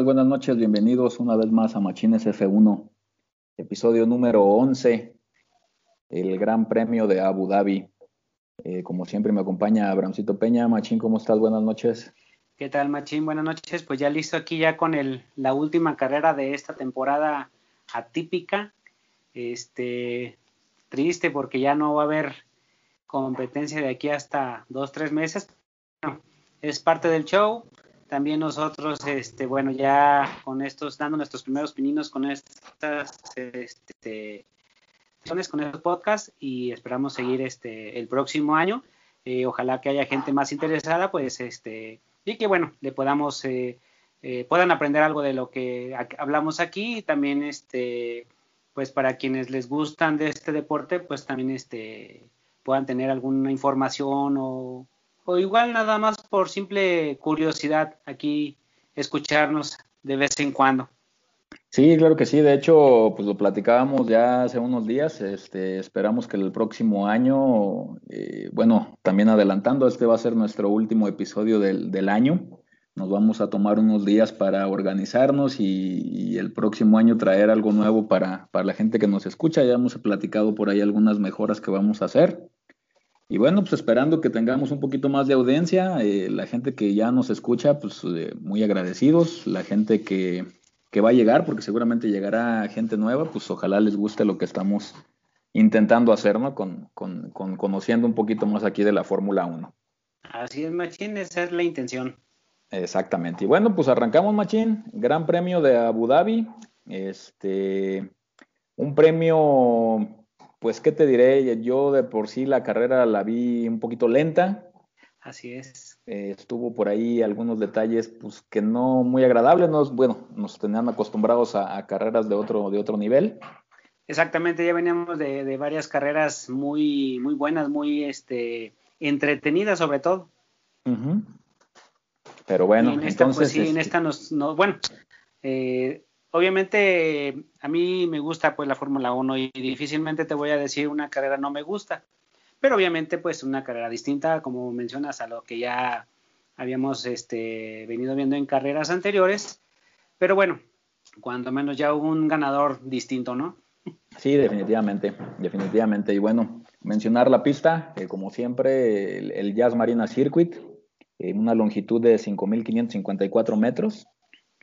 Buenas noches, bienvenidos una vez más a Machines F1, episodio número 11, el Gran Premio de Abu Dhabi. Eh, como siempre me acompaña Abramcito Peña. Machín, ¿cómo estás? Buenas noches. ¿Qué tal, Machín? Buenas noches. Pues ya listo aquí ya con el, la última carrera de esta temporada atípica. Este, triste porque ya no va a haber competencia de aquí hasta dos, tres meses. es parte del show también nosotros, este, bueno, ya con estos, dando nuestros primeros pininos con estas, este, con estos podcasts y esperamos seguir este, el próximo año. Eh, ojalá que haya gente más interesada, pues, este, y que, bueno, le podamos, eh, eh, puedan aprender algo de lo que hablamos aquí y también, este, pues, para quienes les gustan de este deporte, pues, también, este, puedan tener alguna información o o igual nada más por simple curiosidad aquí escucharnos de vez en cuando. Sí, claro que sí. De hecho, pues lo platicábamos ya hace unos días. Este, esperamos que el próximo año, eh, bueno, también adelantando, este va a ser nuestro último episodio del, año. Nos vamos a tomar unos días para organizarnos y, el próximo año traer algo nuevo para, para la gente que nos escucha. Ya hemos platicado por ahí algunas mejoras que vamos a hacer. Y bueno, pues esperando que tengamos un poquito más de audiencia, eh, la gente que ya nos escucha, pues eh, muy agradecidos, la gente que, va a llegar, porque seguramente llegará gente nueva, pues ojalá les guste lo que estamos intentando hacer, ¿no? Con, con, con conociendo un poquito más aquí de la Fórmula 1. Así es, Machín, esa es la intención. Exactamente. Y bueno, pues arrancamos, Machín. Gran premio de Abu Dhabi. Este, un premio pues, ¿qué te diré? Yo de por sí la carrera la vi un poquito lenta. Así es. Eh, estuvo por ahí algunos detalles, pues, que no muy agradables. bueno, nos tenían acostumbrados a, carreras de otro, de otro nivel. Exactamente, ya veníamos de, varias carreras muy, muy buenas, muy este, entretenidas sobre todo. Pero bueno, en esta, pues, entonces. sí, en esta nos, no, bueno, eh, obviamente a mí me gusta pues la Fórmula 1 y difícilmente te voy a decir una carrera no me gusta, pero obviamente pues una carrera distinta como mencionas a lo que ya habíamos este, venido viendo en carreras anteriores, pero bueno, cuando menos ya hubo un ganador distinto, ¿no? Sí, definitivamente, definitivamente. Y bueno, mencionar la pista, como siempre, el, Jazz Marina Circuit, en una longitud de 5.554 metros,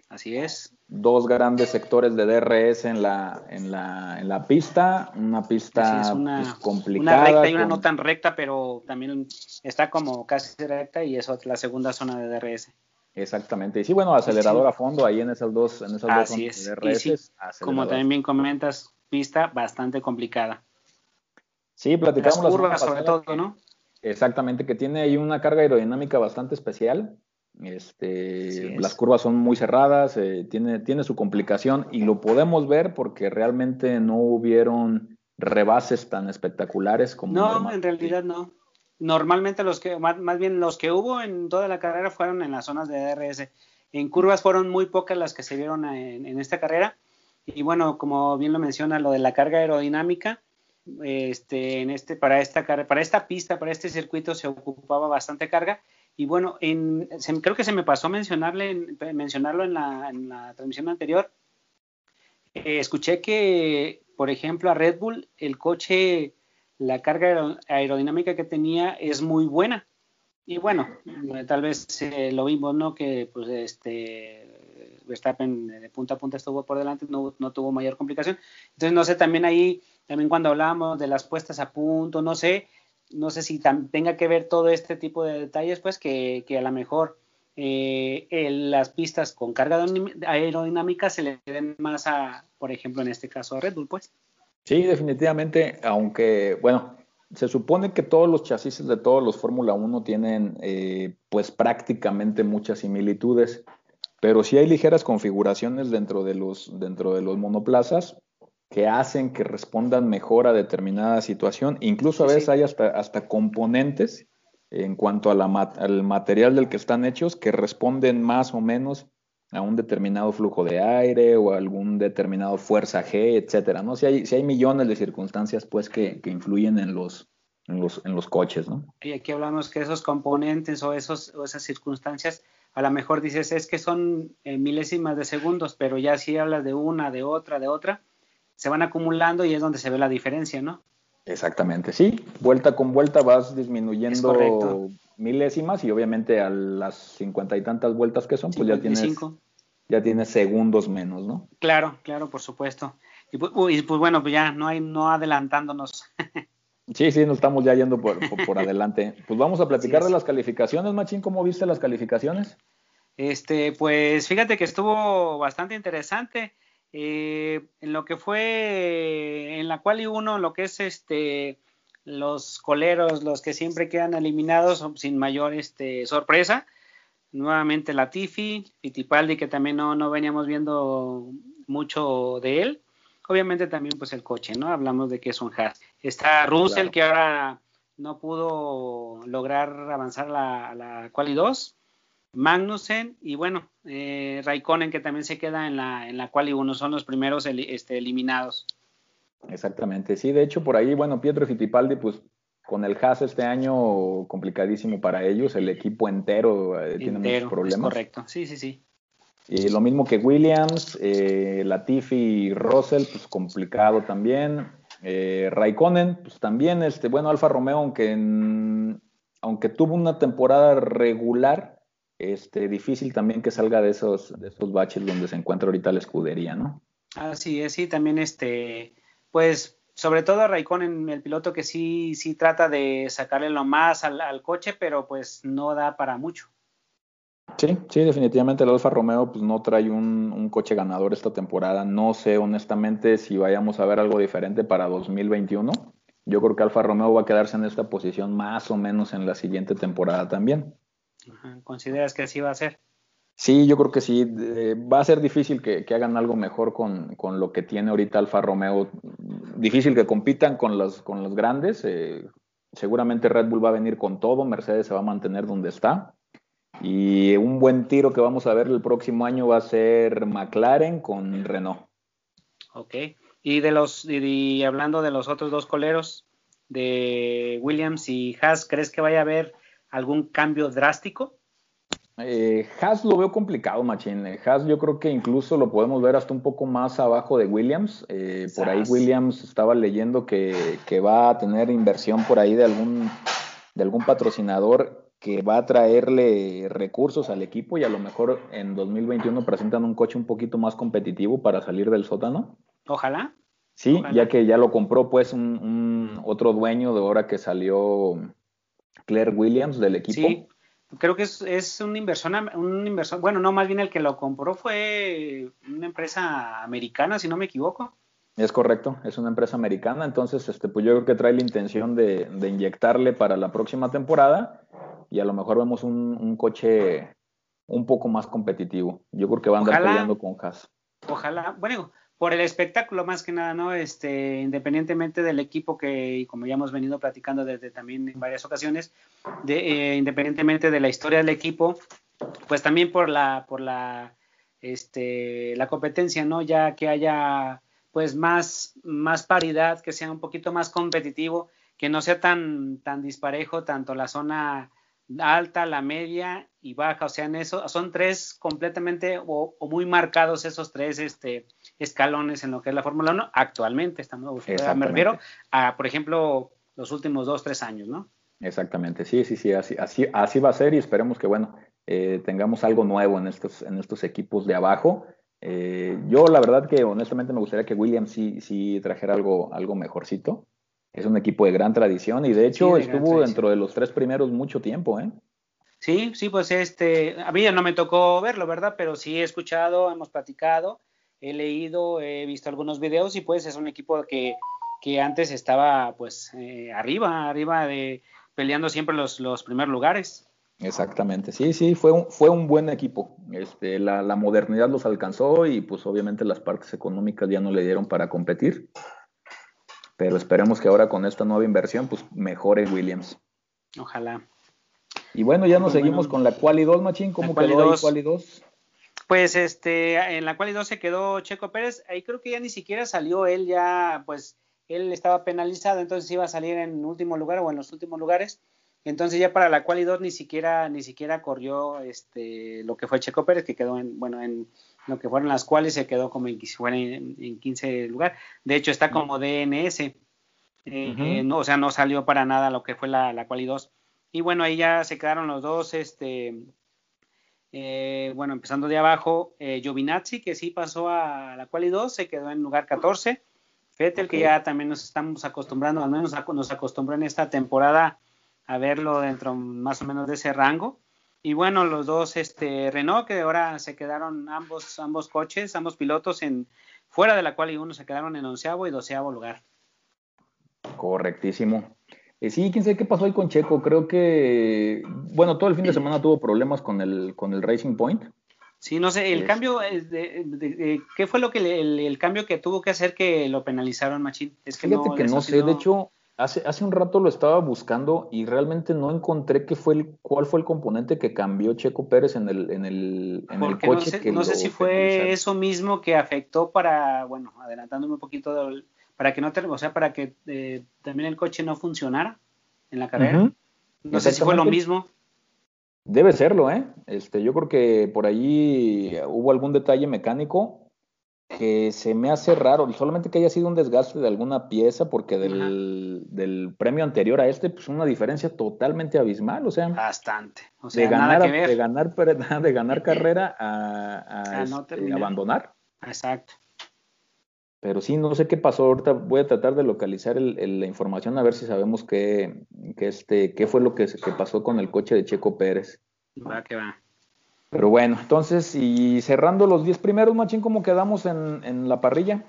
Así es. Dos grandes sectores de DRS en la, en la, en la pista, una pista es una, pues, complicada. Una recta y una no tan recta, pero también está como casi recta y es la segunda zona de DRS. Exactamente. Y sí, bueno, acelerador a fondo ahí en esas dos, en esas dos zonas de DRS. como también bien comentas, pista bastante complicada. Sí, platicamos las curvas sobre todo, ¿no? Exactamente, que tiene ahí una carga aerodinámica bastante especial. Este, las curvas son muy cerradas, eh, tiene, tiene su complicación y lo podemos ver porque realmente no hubieron rebases tan espectaculares como. No, en realidad no. Normalmente los que, más, bien los que hubo en toda la carrera fueron en las zonas de DRS. En curvas fueron muy pocas las que se vieron en, esta carrera. Y bueno, como bien lo menciona, lo de la carga aerodinámica, este, en este, para esta para esta pista, para este circuito se ocupaba bastante carga y bueno, en, creo que se me pasó mencionarle, mencionarlo en la, transmisión anterior. Eh, escuché que, por ejemplo, a Red Bull el coche, la carga aerodinámica que tenía es muy buena. Y bueno, tal vez eh, lo vimos, ¿no? Que pues este Verstappen de punta a punta estuvo por delante, no, no tuvo mayor complicación. Entonces, no sé, también ahí, también cuando hablábamos de las puestas a punto, no sé, no sé si tenga que ver todo este tipo de detalles, pues que, a lo mejor eh, las pistas con carga aerodinámica se le den más a, por ejemplo, en este caso a Red Bull, pues. Sí, definitivamente, aunque, bueno, se supone que todos los chasis de todos los Fórmula 1 tienen, eh, pues prácticamente muchas similitudes, pero sí hay ligeras configuraciones dentro de los, dentro de los monoplazas que hacen que respondan mejor a determinada situación. Incluso a veces hay hasta, hasta componentes en cuanto a la, al material del que están hechos que responden más o menos a un determinado flujo de aire o a algún determinado fuerza G, etcétera, ¿no? Si hay, si hay millones de circunstancias, pues, que, que influyen en los, en los, en los coches, ¿no? Y aquí hablamos que esos componentes o, esos, o esas circunstancias a lo mejor dices es que son eh, milésimas de segundos, pero ya si hablas de una, de otra, de otra, se van acumulando y es donde se ve la diferencia, ¿no? Exactamente, sí. Vuelta con vuelta vas disminuyendo milésimas y obviamente a las cincuenta y tantas vueltas que son, pues ya tienes, ya tienes segundos menos, ¿no? Claro, claro, por supuesto. Y pues, pues bueno, pues ya no hay, no adelantándonos. Sí, sí, nos estamos ya yendo por, por, adelante. Pues vamos a platicar de las calificaciones, Machín. ¿Cómo viste las calificaciones? Este, pues fíjate que estuvo bastante interesante. Eh, en lo que fue en la cual y uno, lo que es este los coleros, los que siempre quedan eliminados sin mayor este, sorpresa. Nuevamente Latifi, Fittipaldi, que también no, no veníamos viendo mucho de él obviamente también pues el coche, ¿no? Hablamos de que es un Haas. Está Russell que ahora no pudo lograr avanzar a la, quali 2. Magnussen y bueno, eh, Raikkonen que también se queda en la, en la quali 1, son los primeros este, eliminados. Exactamente, sí, de hecho por ahí, bueno, Pietro Fittipaldi pues con el Haas este año complicadísimo para ellos, el equipo entero, eh, tiene muchos problemas. correcto, sí, sí, sí. Y lo mismo que Williams, eh, Latifi y Russell, pues complicado también. Eh, Raikkonen, pues también, este, bueno, Alfa Romeo, aunque, aunque tuvo una temporada regular, este, difícil también que salga de esos, de esos baches donde se encuentra ahorita la escudería, ¿no? Así es, sí, también este, pues sobre todo Raikkonen, el piloto que sí, sí trata de sacarle lo más al coche, pero pues no da para mucho. Sí, sí, definitivamente el Alfa Romeo pues, no trae un, coche ganador esta temporada. No sé honestamente si vayamos a ver algo diferente para 2021. Yo creo que Alfa Romeo va a quedarse en esta posición más o menos en la siguiente temporada también. ¿Consideras que así va a ser? Sí, yo creo que sí. va a ser difícil que, hagan algo mejor con, lo que tiene ahorita Alfa Romeo. Difícil que compitan con los, con los grandes. Eh, seguramente Red Bull va a venir con todo. Mercedes se va a mantener donde está. Y un buen tiro que vamos a ver el próximo año va a ser McLaren con Renault. Ok. Y de los y, hablando de los otros dos coleros de Williams y Haas, ¿crees que vaya a haber algún cambio drástico? Eh, Haas lo veo complicado, Machín. Eh, Haas yo creo que incluso lo podemos ver hasta un poco más abajo de Williams. Eh, por ahí Williams estaba leyendo que, que, va a tener inversión por ahí de algún, de algún patrocinador que va a traerle recursos al equipo y a lo mejor en 2021 presentan un coche un poquito más competitivo para salir del sótano. Ojalá. Sí, ya que ya lo compró pues un, otro dueño de ahora que salió Claire Williams del equipo. Sí, creo que es, es un inversor, un inversor, bueno, no, más bien el que lo compró fue una empresa americana, si no me equivoco. Es correcto, es una empresa americana, entonces este, pues yo creo que trae la intención de, de inyectarle para la próxima temporada y a lo mejor vemos un, coche un poco más competitivo. Yo creo que van a andar peleando con Haas. Ojalá, bueno, por el espectáculo más que nada, ¿no? Este, independientemente del equipo que, como ya hemos venido platicando desde también en varias ocasiones, de, eh, independientemente de la historia del equipo, pues también por la, por la, este, la competencia, ¿no? Ya que haya pues más, más paridad, que sea un poquito más competitivo, que no sea tan, tan disparejo tanto la zona alta, la media y baja, o sea, en eso son tres completamente o, muy marcados esos tres este, escalones en lo que es la Fórmula 1 actualmente, estamos, me refiero a, por ejemplo, los últimos dos, tres años, ¿no? Exactamente, sí, sí, sí, así, así, así va a ser y esperemos que, bueno, eh, tengamos algo nuevo en estos, en estos equipos de abajo. Eh, yo la verdad que honestamente me gustaría que Williams sí, sí trajera algo, algo mejorcito. Es un equipo de gran tradición y de hecho estuvo dentro de los tres primeros mucho tiempo, ¿eh? Sí, sí, pues este, a mí ya no me tocó verlo, ¿verdad? Pero sí he escuchado, hemos platicado, he leído, he visto algunos videos y pues es un equipo que, que antes estaba pues eh, arriba, arriba de peleando siempre los, los primeros lugares. Exactamente, sí, sí, fue un, fue un buen equipo. Este, la, la modernidad los alcanzó y pues obviamente las partes económicas ya no le dieron para competir pero esperemos que ahora con esta nueva inversión, pues mejore Williams. Ojalá. Y bueno, ya nos seguimos con la Quali 2, Machín. ¿Cómo quedó ahí Quali 2? Pues este, en la Quali 2 se quedó Checo Pérez. Ahí creo que ya ni siquiera salió él, ya, pues él estaba penalizado, entonces iba a salir en último lugar o en los últimos lugares. Entonces ya para la quali 2 ni siquiera ni siquiera corrió este lo que fue Checo Pérez que quedó en bueno en lo que fueron las cuales se quedó como en, en, en 15 lugar. De hecho está como DNS. Eh, eh, no, o sea, no salió para nada lo que fue la, la quali 2. Y bueno, ahí ya se quedaron los dos, este, eh, bueno, empezando de abajo, Giovinazzi, que sí pasó a la quali 2, se quedó en lugar 14. Fettel, que ya también nos estamos acostumbrando, al menos nos acostumbró en esta temporada a verlo dentro más o menos de ese rango. Y bueno, los dos este, Renault, que ahora se quedaron ambos, ambos coches, ambos pilotos en fuera de la cual y uno se quedaron en onceavo y doceavo lugar. Correctísimo. Eh, sí, quién sabe qué pasó ahí con Checo. Creo que, bueno, todo el fin de semana tuvo problemas con el, con el Racing Point. Sí, no sé, el cambio, de, ¿qué fue lo que el, cambio que tuvo que hacer que lo penalizaron, Machín? Es que Fíjate que no sé, de hecho, Hace, hace un rato lo estaba buscando y realmente no encontré qué fue el, cuál fue el componente que cambió Checo Pérez en el, en el, en el coche. No sé, no sé si fue eso mismo que afectó para, bueno, adelantándome un poquito, para que no, o sea, para que eh, también el coche no funcionara en la carrera. No sé si fue lo mismo. Debe serlo, ¿eh? Este, yo creo que por allí hubo algún detalle mecánico que se me hace raro, solamente que haya sido un desgaste de alguna pieza, porque del, premio anterior a este, pues una diferencia totalmente abismal, o sea. Bastante. O sea, de ganar, De, ganar de ganar carrera a, este, abandonar. Exacto. Pero sí, no sé qué pasó. Ahorita voy a tratar de localizar la información a ver si sabemos qué, este, qué fue lo que, que pasó con el coche de Checo Pérez. Va que va. Pero bueno, entonces, y cerrando los 10 primeros, Machín, ¿cómo quedamos en, la parrilla?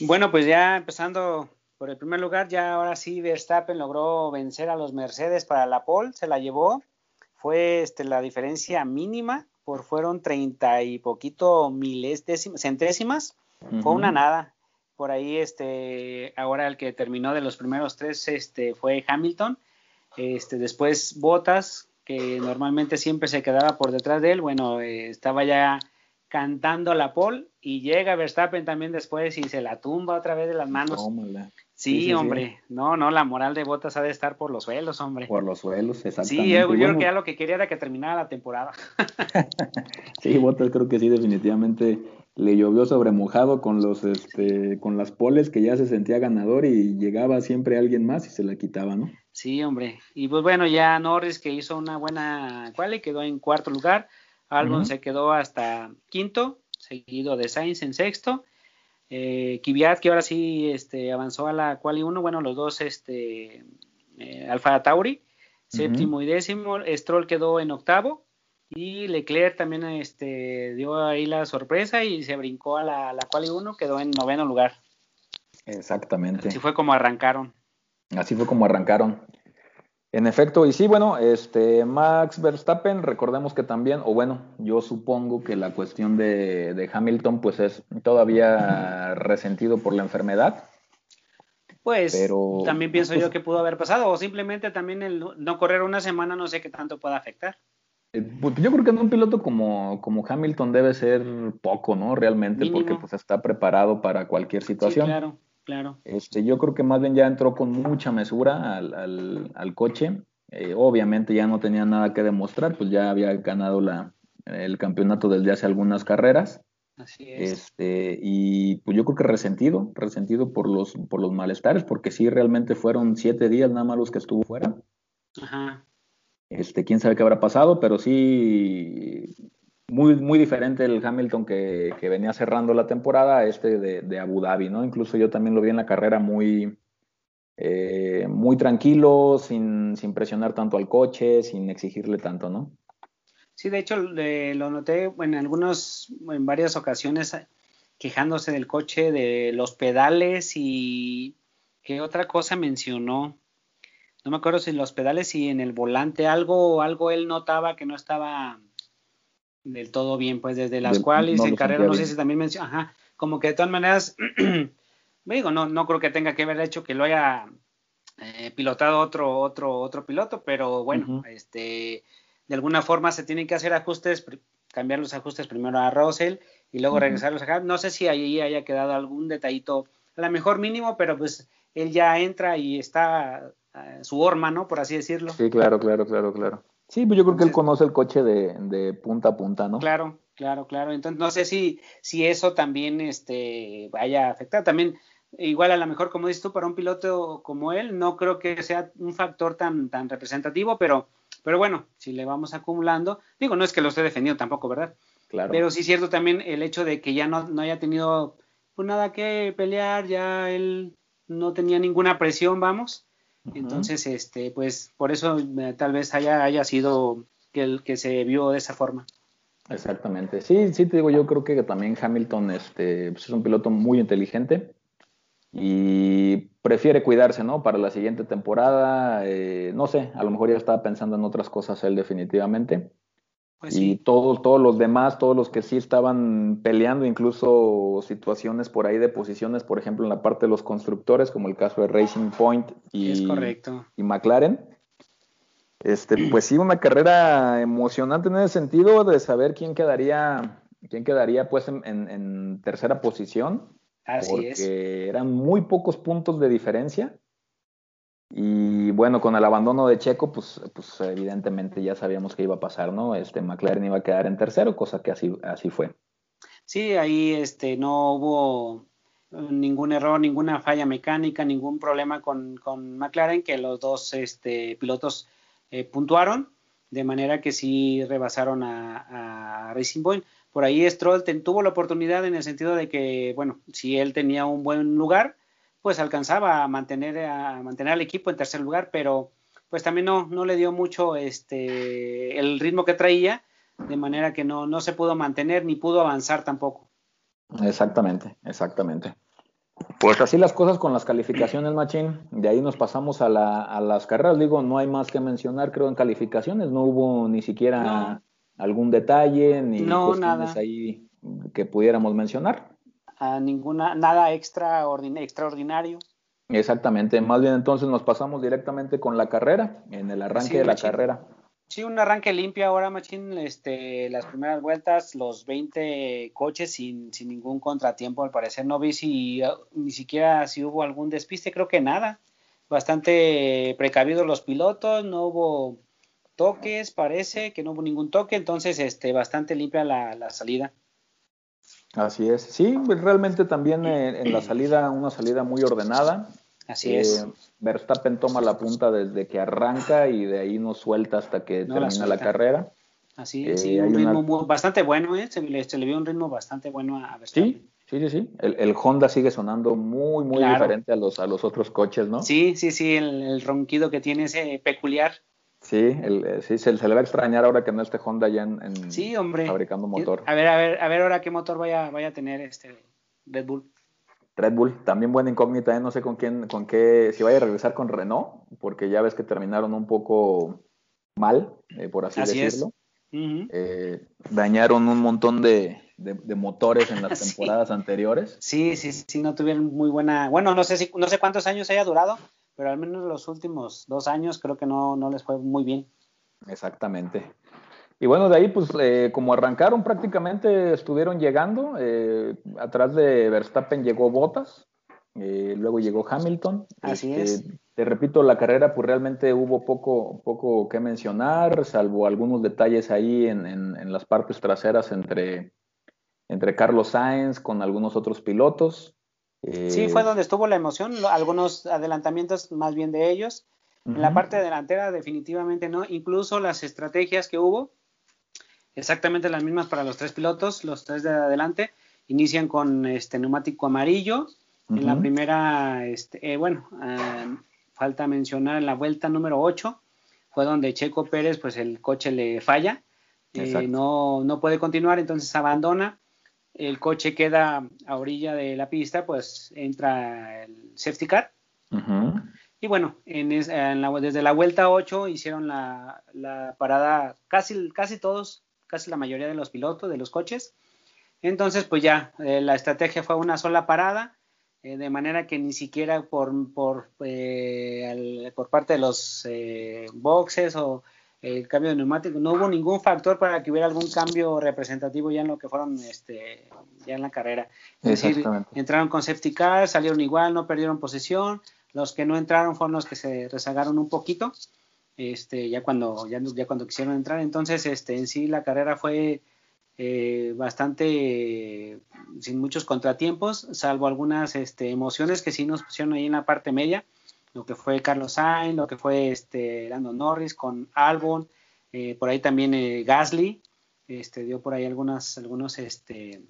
Bueno, pues ya empezando por el primer lugar, ya ahora sí Verstappen logró vencer a los Mercedes para la pole, se la llevó, fue este, la diferencia mínima, por fueron 30 y poquito miles centésimas, fue una nada. Por ahí, este, ahora el que terminó de los primeros tres, este, fue Hamilton, este, después Bottas, que normalmente siempre se quedaba por detrás de él, bueno, eh, estaba ya cantando la pole y llega Verstappen también después y se la tumba otra vez de las manos. Sí, hombre, no, no, la moral de Botas ha de estar por los suelos, hombre. Por los suelos, exactamente. Sí, yo, creo que ya lo que quería era que terminara la temporada. sí, Botas creo que sí, definitivamente le llovió sobre mojado con los este con las poles que ya se sentía ganador y llegaba siempre alguien más y se la quitaba, ¿no? Sí, hombre. Y pues bueno, ya Norris que hizo una buena quali quedó en cuarto lugar. Albon se quedó hasta quinto, seguido de Sainz en sexto. Eh, Kvyat que ahora sí este, avanzó a la quali 1, bueno, los dos este eh, Alfa Tauri, séptimo y décimo. Stroll quedó en octavo y Leclerc también este, dio ahí la sorpresa y se brincó a la, la quali 1, quedó en noveno lugar. Exactamente. Así fue como arrancaron. Así fue como arrancaron. En efecto, y sí, bueno, este Max Verstappen, recordemos que también, o bueno, yo supongo que la cuestión de, de Hamilton, pues es todavía resentido por la enfermedad. Pues pero, también pienso pues yo que pudo haber pasado, o simplemente también el no correr una semana no sé qué tanto puede afectar. Eh, pues, yo creo que en un piloto como, como Hamilton debe ser poco, ¿no? Realmente, porque pues está preparado para cualquier situación. Sí, claro, claro. Este, yo creo que más bien ya entró con mucha mesura al, al, coche. Eh, obviamente ya no tenía nada que demostrar, pues ya había ganado la, el campeonato desde hace algunas carreras. Así es. Este, y pues yo creo que resentido, resentido por los, por los malestares, porque sí realmente fueron siete días nada más los que estuvo fuera. Ajá. Este, quién sabe qué habrá pasado, pero sí muy, muy diferente el Hamilton que, venía cerrando la temporada a este de, Abu Dhabi, ¿no? Incluso yo también lo vi en la carrera muy, eh, muy tranquilo, sin, sin, presionar tanto al coche, sin exigirle tanto, ¿no? Sí, de hecho lo noté en algunos, en varias ocasiones quejándose del coche, de los pedales y qué otra cosa mencionó no me acuerdo si en los pedales y en el volante algo, algo él notaba que no estaba del todo bien, pues desde las cuales en carrera, no sé si también mencionó, ajá, como que de todas maneras, me digo, no, no creo que tenga que haber hecho que lo haya eh, pilotado otro, otro, otro piloto, pero bueno, este, de alguna forma se tienen que hacer ajustes, cambiar los ajustes primero a Russell y luego regresarlos acá. No sé si ahí haya quedado algún detallito, a lo mejor mínimo, pero pues él ya entra y está su horma, ¿no? Por así decirlo. Sí, claro, claro, claro, claro. Sí, pues yo creo que él conoce el coche de, de, punta a punta, ¿no? Claro, claro, claro. Entonces, no sé si, si eso también este, vaya a afectar. También, igual a lo mejor, como dices tú, para un piloto como él, no creo que sea un factor tan, tan representativo, pero, pero bueno, si le vamos acumulando, digo, no es que lo esté defendiendo tampoco, ¿verdad? Claro. Pero sí es cierto también el hecho de que ya no, no haya tenido pues nada que pelear, ya él no tenía ninguna presión, vamos. Entonces, este, pues por eso eh, tal vez haya, haya sido que, el, que se vio de esa forma. Exactamente. Sí, sí te digo, yo creo que también Hamilton este, pues, es un piloto muy inteligente y prefiere cuidarse, ¿no? Para la siguiente temporada, eh, no sé, a lo mejor ya estaba pensando en otras cosas él definitivamente. Pues y todos, todos los demás, todos los que sí estaban peleando, incluso situaciones por ahí de posiciones, por ejemplo, en la parte de los constructores, como el caso de Racing Point y, y McLaren. Este, pues sí, una carrera emocionante en ese sentido de saber quién quedaría, quién quedaría pues en, tercera posición. Así porque eran muy pocos puntos de diferencia. Y bueno, con el abandono de Checo, pues, pues evidentemente ya sabíamos que iba a pasar, ¿no? Este McLaren iba a quedar en tercero, cosa que así, así fue. Sí, ahí este, no hubo ningún error, ninguna falla mecánica, ningún problema con, con McLaren, que los dos este, pilotos eh, puntuaron, de manera que sí rebasaron a, Racing Point. Por ahí Stroll tuvo la oportunidad en el sentido de que, bueno, si él tenía un buen lugar, pues alcanzaba a mantener, a mantener al equipo en tercer lugar, pero pues también no, no le dio mucho este, el ritmo que traía, de manera que no, no se pudo mantener ni pudo avanzar tampoco. Exactamente, exactamente. Pues así las cosas con las calificaciones, Machín. De ahí nos pasamos a, la, a las carreras. Digo, no hay más que mencionar, creo, en calificaciones. No hubo ni siquiera algún detalle, ni no, cuestiones ahí que pudiéramos mencionar ninguna, nada extra extraordinario. Exactamente, más bien entonces nos pasamos directamente con la carrera, en el arranque de la carrera. Sí, un arranque limpio ahora, Machín, este, las primeras vueltas, los 20 coches sin, sin ningún contratiempo, al parecer no vi si ni siquiera si hubo algún despiste, creo que nada. Bastante precavidos los pilotos, no hubo toques, parece que no hubo ningún toque, entonces este, bastante limpia la, la salida. Así es. Sí, pues, realmente también eh, en la salida, una salida muy ordenada. Así es. Eh, Verstappen toma la punta desde que arranca y de ahí no suelta hasta que termina la, carrera. Así es, sí, eh, un ritmo bastante bueno, ¿eh? Se le, vio un ritmo bastante bueno a Verstappen. Sí, sí, sí, sí. El, Honda sigue sonando muy, muy diferente a los, a los otros coches, ¿no? Sí, sí, sí, el, el ronquido que tiene ese peculiar. Sí, el, eh, sí se, le va a extrañar ahora que no esté Honda ya en, sí, hombre. fabricando motor. A ver, a ver, a ver ahora qué motor vaya, vaya a tener este Red Bull. Red Bull, también buena incógnita, ¿eh? no sé con quién, con qué, si vaya a regresar con Renault, porque ya ves que terminaron un poco mal, eh, por así, decirlo. dañaron un montón de, motores en las temporadas anteriores. Sí, sí, sí, no tuvieron muy buena, bueno, no sé si, no sé cuántos años haya durado, pero al menos los últimos dos años creo que no, no les fue muy bien. Exactamente. Y bueno, de ahí, pues eh, como arrancaron prácticamente, estuvieron llegando. Eh, atrás de Verstappen llegó Bottas, eh, luego llegó Hamilton. Así es. Te repito, la carrera, pues realmente hubo poco, poco que mencionar, salvo algunos detalles ahí en, en, en las partes traseras entre, entre Carlos Sainz con algunos otros pilotos sí, fue eh, donde estuvo la emoción, algunos adelantamientos más bien de ellos. En la parte delantera definitivamente no, incluso las estrategias que hubo, exactamente las mismas para los tres pilotos, los tres de adelante, inician con este neumático amarillo. En la primera, este, eh, bueno, eh, falta mencionar en la vuelta número 8, fue donde Checo Pérez, pues el coche le falla, no, no puede continuar, entonces abandona el coche queda a orilla de la pista, pues entra el safety car. Y bueno, en desde la vuelta 8 hicieron la, parada casi, casi todos, casi la mayoría de los pilotos de los coches. Entonces, pues ya, eh, la estrategia fue una sola parada, eh, de manera que ni siquiera por, por, eh, por parte de los boxes o el cambio de neumático, no hubo ningún factor para que hubiera algún cambio representativo ya en lo que fueron este ya en la carrera. Es decir, entraron con safety car, salieron igual, no perdieron posesión, los que no entraron fueron los que se rezagaron un poquito, este, ya cuando, ya, ya cuando quisieron entrar. Entonces, este, en sí la carrera fue eh, bastante sin muchos contratiempos, salvo algunas este, emociones que sí nos pusieron ahí en la parte media, lo que fue Carlos Sainz, lo que fue este, Lando Norris con Albon, eh, por ahí también eh, Gasly, este, dio por ahí algunas, algunos, este,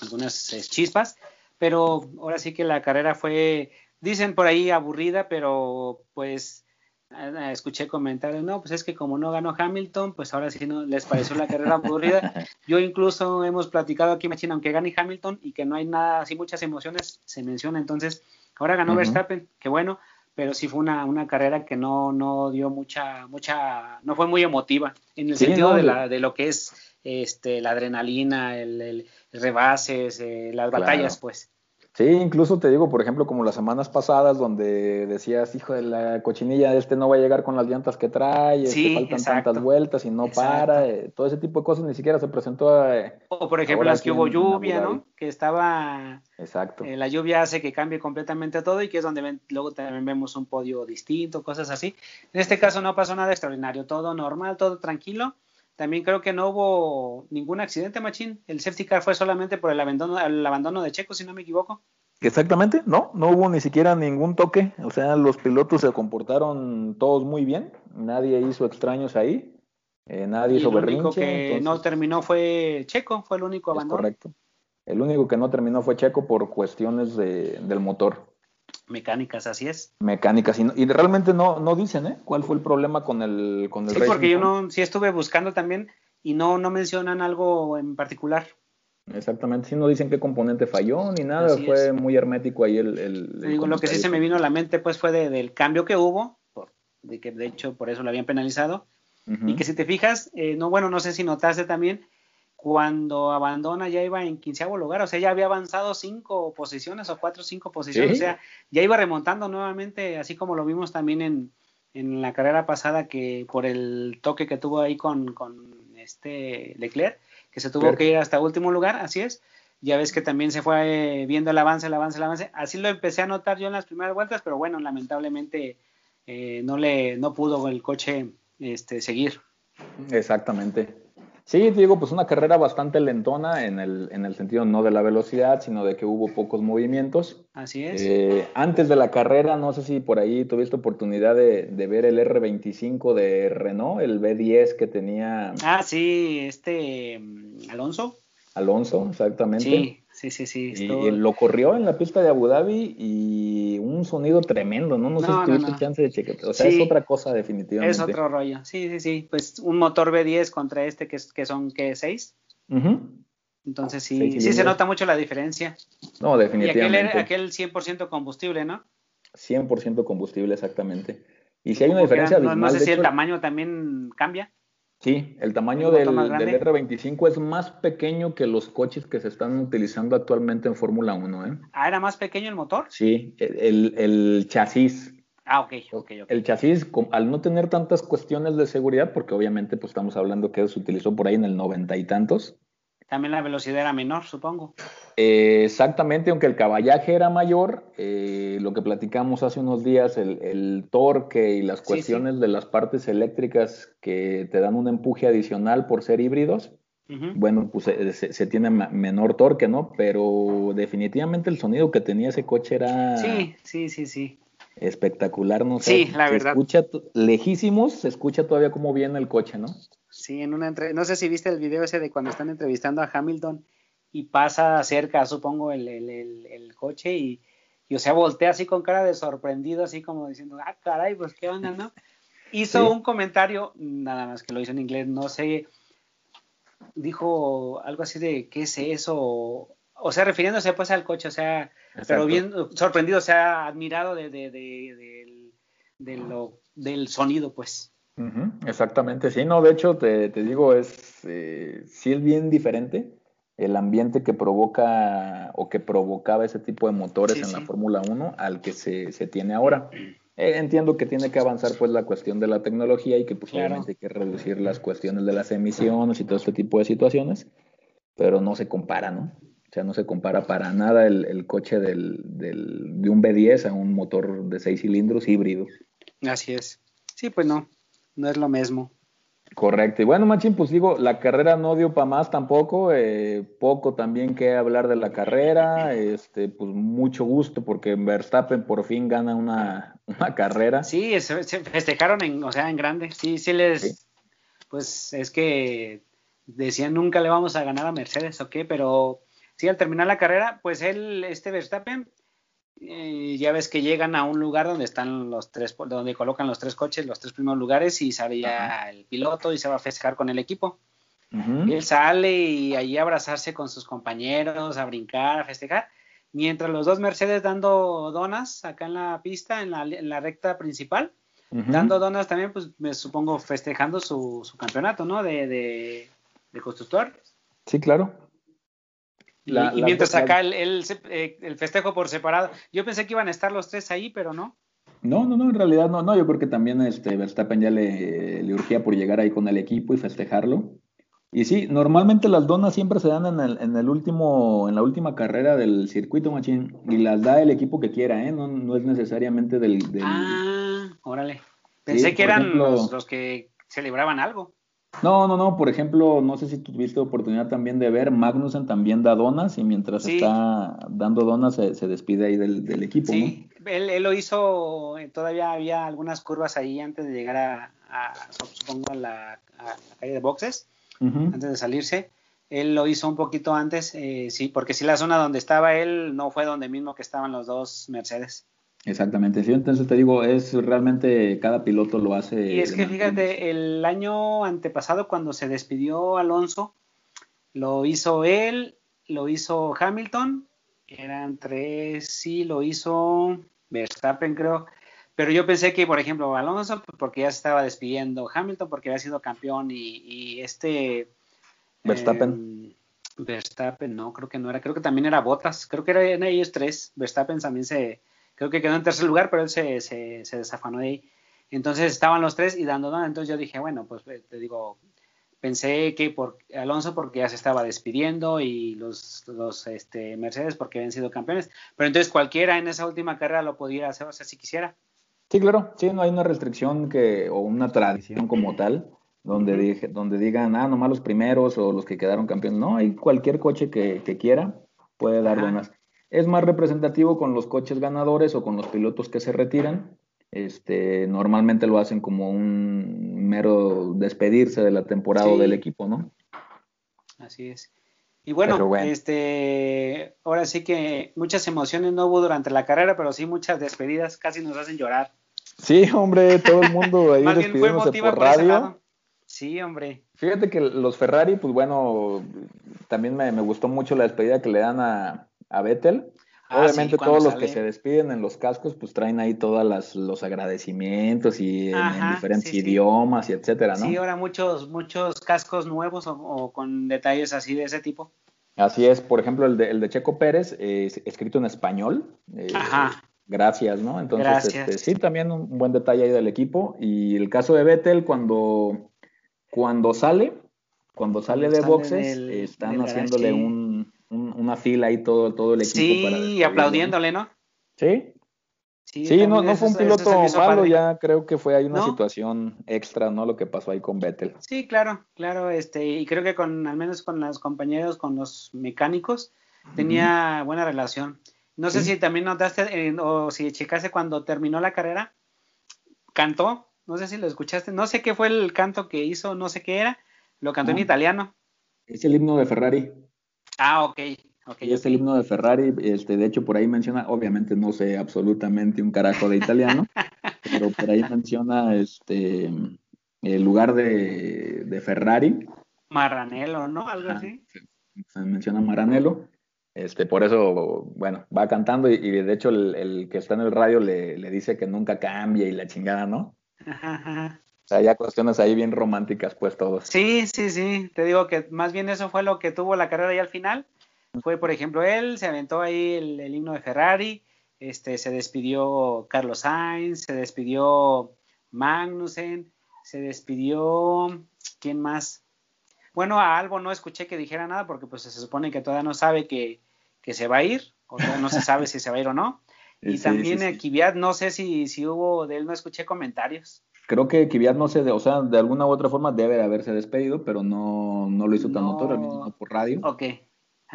algunas eh, chispas, pero ahora sí que la carrera fue, dicen por ahí aburrida, pero pues Ah, escuché comentarios, no, pues es que como no ganó Hamilton, pues ahora sí no les pareció la carrera aburrida. Yo incluso hemos platicado aquí en China, aunque gane Hamilton y que no hay nada, así muchas emociones, se menciona. Entonces, ahora ganó Verstappen, que bueno, pero sí fue una, una carrera que no, no dio mucha, mucha, no fue muy emotiva, en el sentido de, la, de lo que es este, la adrenalina, el, el, rebases, eh, las batallas, pues. Sí, incluso te digo, por ejemplo, como las semanas pasadas donde decías, hijo de la cochinilla, este no va a llegar con las llantas que trae, este, faltan tantas vueltas y no para, eh, todo ese tipo de cosas ni siquiera se presentó. Eh, o por ejemplo las que hubo lluvia, ¿no? Que estaba... Exacto. Eh, la lluvia hace que cambie completamente todo y que es donde luego también vemos un podio distinto, cosas así. En este caso no pasó nada extraordinario, todo normal, todo tranquilo. También creo que no hubo ningún accidente, Machín. El safety car fue solamente por el abandono, el abandono de Checo, si no me equivoco. Exactamente, no, no hubo ni siquiera ningún toque. O sea, los pilotos se comportaron todos muy bien. Nadie hizo extraños ahí. Eh, nadie hizo berrinche. El único que no terminó fue Checo, fue el único abandono. correcto. El único que no terminó fue Checo por cuestiones de, del motor. Mecánicas, así es. Mecánicas, y, realmente no, no dicen, ¿eh? ¿Cuál fue el problema con el, con el Sí, porque yo no, sí estuve buscando también y no, no mencionan algo en particular. Exactamente, sí no dicen qué componente falló ni nada, fue muy hermético ahí el... el, Digo, lo que sí se me vino a la mente pues fue del cambio que hubo, por, de que de hecho por eso lo habían penalizado, y que si te fijas, eh, no bueno, no sé si notaste también, cuando abandona ya iba en quinceavo lugar, o sea, ya había avanzado cinco posiciones o cuatro o cinco posiciones, o sea, ya iba remontando nuevamente, así como lo vimos también en, en la carrera pasada que por el toque que tuvo ahí con, con este Leclerc, que se tuvo que ir hasta último lugar, así es. Ya ves que también se fue viendo el avance, el avance, el avance. Así lo empecé a notar yo en las primeras vueltas, pero bueno, lamentablemente eh, no le no pudo el coche este, seguir. Exactamente. Sí, digo, pues una carrera bastante lentona en el, en el sentido no de la velocidad, sino de que hubo pocos movimientos. Así es. Eh, antes de la carrera, no sé si por ahí tuviste oportunidad de, ver el R25 de Renault, el B10 que tenía. Ah, sí, este mm, Alonso. Alonso, exactamente. Sí, Sí, sí, sí. Y lo corrió en la pista de Abu Dhabi y un sonido tremendo, ¿no? No, sé si tuviste chance de chequear. O sea, es otra cosa definitivamente. Es otro rollo. Sí, sí, sí. Pues un motor B10 contra este que, que son, ¿qué? ¿6? Entonces sí, sí se nota mucho la diferencia. No, definitivamente. Y aquel, aquel 100% combustible, ¿no? 100% combustible, exactamente. Y si hay una diferencia no, no sé si el tamaño también cambia. Sí, el tamaño del, R25 es más pequeño que los coches que se están utilizando actualmente en Fórmula 1. ¿eh? Ah, ¿era más pequeño el motor? Sí, el, el chasis. Ah, ok, ok, ok. El chasis, al no tener tantas cuestiones de seguridad, porque obviamente pues estamos hablando que se utilizó por ahí en el noventa y tantos, también la velocidad era menor, supongo. Eh, exactamente, aunque el caballaje era mayor, eh, lo que platicamos hace unos días, el, torque y las cuestiones de las partes eléctricas que te dan un empuje adicional por ser híbridos, bueno, pues se, tiene menor torque, ¿no? Pero definitivamente el sonido que tenía ese coche era... Sí, sí, sí, sí. Espectacular, ¿no? sé. sí, la verdad. Escucha lejísimos, se escucha todavía cómo viene el coche, ¿no? Sí, en una entre... no sé si viste el video ese de cuando están entrevistando a Hamilton y pasa cerca, supongo, el, el, el, coche y, y, o sea, voltea así con cara de sorprendido, así como diciendo, ah, caray, pues qué onda, ¿no? Hizo un comentario, nada más que lo hizo en inglés, no sé, dijo algo así de, ¿qué es eso? O sea, refiriéndose pues al coche, o sea, pero bien sorprendido, o sea, admirado de, de, de, de lo, del sonido, pues exactamente, sí, no, de hecho, te, digo, es, eh, sí es bien diferente el ambiente que provoca o que provocaba ese tipo de motores en la Fórmula 1 al que se, tiene ahora. Eh, entiendo que tiene que avanzar pues la cuestión de la tecnología y que pues obviamente hay que reducir las cuestiones de las emisiones y todo este tipo de situaciones, pero no se compara, ¿no? O sea, no se compara para nada el, coche del, del, de un B10 a un motor de seis cilindros híbrido. Así es. Sí, pues no, no es lo mismo. Correcto. Y bueno, Machín, pues digo, la carrera no dio para más tampoco. Eh, poco también que hablar de la carrera. Este, pues mucho gusto porque Verstappen por fin gana una, carrera. Sí, se, festejaron en, o sea, en grande. Sí, sí les, pues es que decían nunca le vamos a ganar a Mercedes, ¿ok? Pero sí, al terminar la carrera, pues él, este Verstappen, eh, ya ves que llegan a un lugar donde están los tres, donde colocan los tres coches, los tres primeros lugares y sale ya el piloto y se va a festejar con el equipo. él sale y allí a abrazarse con sus compañeros, a brincar, a festejar, mientras los dos Mercedes dando donas acá en la pista, en la, recta principal, dando donas también, pues me supongo festejando su, campeonato, ¿no? De, de, constructor. Sí, claro. Y, mientras acá eh, el, festejo por separado. Yo pensé que iban a estar los tres ahí, pero no. No, no, no, en realidad no, no, yo creo que también este Verstappen ya le, le urgía por llegar ahí con el equipo y festejarlo. Y sí, normalmente las donas siempre se dan en el, en el último, en la última carrera del circuito machine y las da el equipo que quiera, ¿eh? No, no es necesariamente del, Ah, órale. Pensé que eran los, los, que celebraban algo. No, no, no. Por ejemplo, no sé si tuviste oportunidad también de ver, Magnussen también da donas y mientras está dando donas se, despide ahí del, equipo. Sí, él, lo hizo, eh, todavía había algunas curvas ahí antes de llegar a, supongo, a la, calle de boxes, antes de salirse. Él lo hizo un poquito antes, eh, sí, porque sí la zona donde estaba él no fue donde mismo que estaban los dos Mercedes. Exactamente, sí, entonces te digo, es realmente cada piloto lo hace. Y es que fíjate, el año antepasado cuando se despidió Alonso, lo hizo él, lo hizo Hamilton, eran tres, sí, lo hizo Verstappen creo, pero yo pensé que, por ejemplo, Alonso, porque ya se estaba despidiendo, Hamilton porque había sido campeón y, este... Verstappen. Em, Verstappen, no, creo que no era, creo que también era Bottas, creo que eran ellos tres, Verstappen también se creo que quedó en tercer lugar, pero él se, se, desafanó de ahí. Entonces estaban los tres y dando nada. Entonces yo dije, bueno, pues eh, te digo, pensé que por Alonso porque ya se estaba despidiendo y los, los este, Mercedes porque habían sido campeones. Pero entonces cualquiera en esa última carrera lo podía hacer, o sea, si quisiera. Sí, claro, sí, no hay una restricción que, o una tradición como tal, donde, dije, donde digan, ah, nomás los primeros o los que quedaron campeones. No, hay cualquier coche que, quiera, puede dar buenas es más representativo con los coches ganadores o con los pilotos que se retiran. Este, normalmente lo hacen como un mero despedirse de la temporada o del equipo, ¿no? Así es. Y bueno, este, ahora sí que muchas emociones no hubo durante la carrera, pero sí muchas despedidas, casi nos hacen llorar. Sí, hombre, todo el mundo ahí despidiéndose por radio. Sí, hombre. Fíjate que los Ferrari, pues bueno, también me gustó mucho la despedida que le dan a, a Vettel. Ah, Obviamente todos los que se despiden en los cascos pues traen ahí todos los agradecimientos y en, diferentes idiomas y etcétera, ¿no? Sí, ahora muchos, muchos cascos nuevos o, con detalles así de ese tipo. Así es, por ejemplo el de, el de Checo Pérez, escrito en español. Eh, Ajá. Gracias, ¿no? Entonces, este, sí, también un buen detalle ahí del equipo. Y el caso de Vettel, cuando, cuando sale, cuando sale de boxes, están haciéndole un, una fila ahí todo, todo el equipo. Sí, aplaudiéndole, ¿no? Sí. Sí, no, no fue un piloto malo, ya creo que fue ahí una situación extra, ¿no? Lo que pasó ahí con Vettel. Sí, claro, claro, este, y creo que con, al menos con los compañeros, con los mecánicos, tenía buena relación. No sé si también notaste, eh, o si checaste cuando terminó la carrera, cantó, no sé si lo escuchaste, no sé qué fue el canto que hizo, no sé qué era, lo cantó en italiano. Es el himno de Ferrari. Ah, ok. okay es el himno de Ferrari, este, de hecho por ahí menciona, obviamente no sé absolutamente un carajo de italiano, pero por ahí menciona este el lugar de, Ferrari. Maranello, ¿no? Algo así. Se menciona Maranello. Este, por eso, bueno, va cantando y, de hecho el, que está en el radio le, le, dice que nunca cambia y la chingada, ¿no? Ajá, o sea, ya cuestiones ahí bien románticas, pues todos. Sí, sí, sí. Te digo que más bien eso fue lo que tuvo la carrera y al final. Fue, por ejemplo, él se aventó ahí el, himno de Ferrari, este, se despidió Carlos Sainz, se despidió Magnussen, se despidió, ¿quién más? Bueno, a Albo no escuché que dijera nada porque pues se supone que todavía no sabe que, que se va a ir, o no se sabe si se va a ir o no. Y también sí, Kiviat, no sé si, si hubo, de él no escuché comentarios. Creo que Kiviat no sé, o sea, de alguna u otra forma debe de haberse despedido, pero no, no lo hizo tan notorio, al menos no por radio. Ok.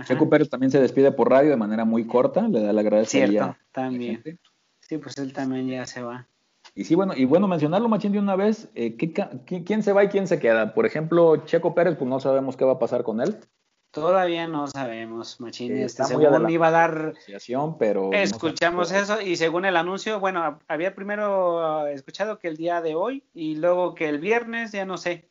Checo Pérez también se despide por radio de manera muy corta, le da la gracia. Cierto, también. Sí, pues él también ya se va. Y sí, bueno, y bueno, mencionarlo, Machín, de una vez, eh, quién se va y quién se queda? Por ejemplo, Checo Pérez, pues no sabemos qué va a pasar con él. Todavía no sabemos, Machín. este, según iba a dar. Pero escuchamos eso y según el anuncio, bueno, había primero escuchado que el día de hoy y luego que el viernes, ya no sé.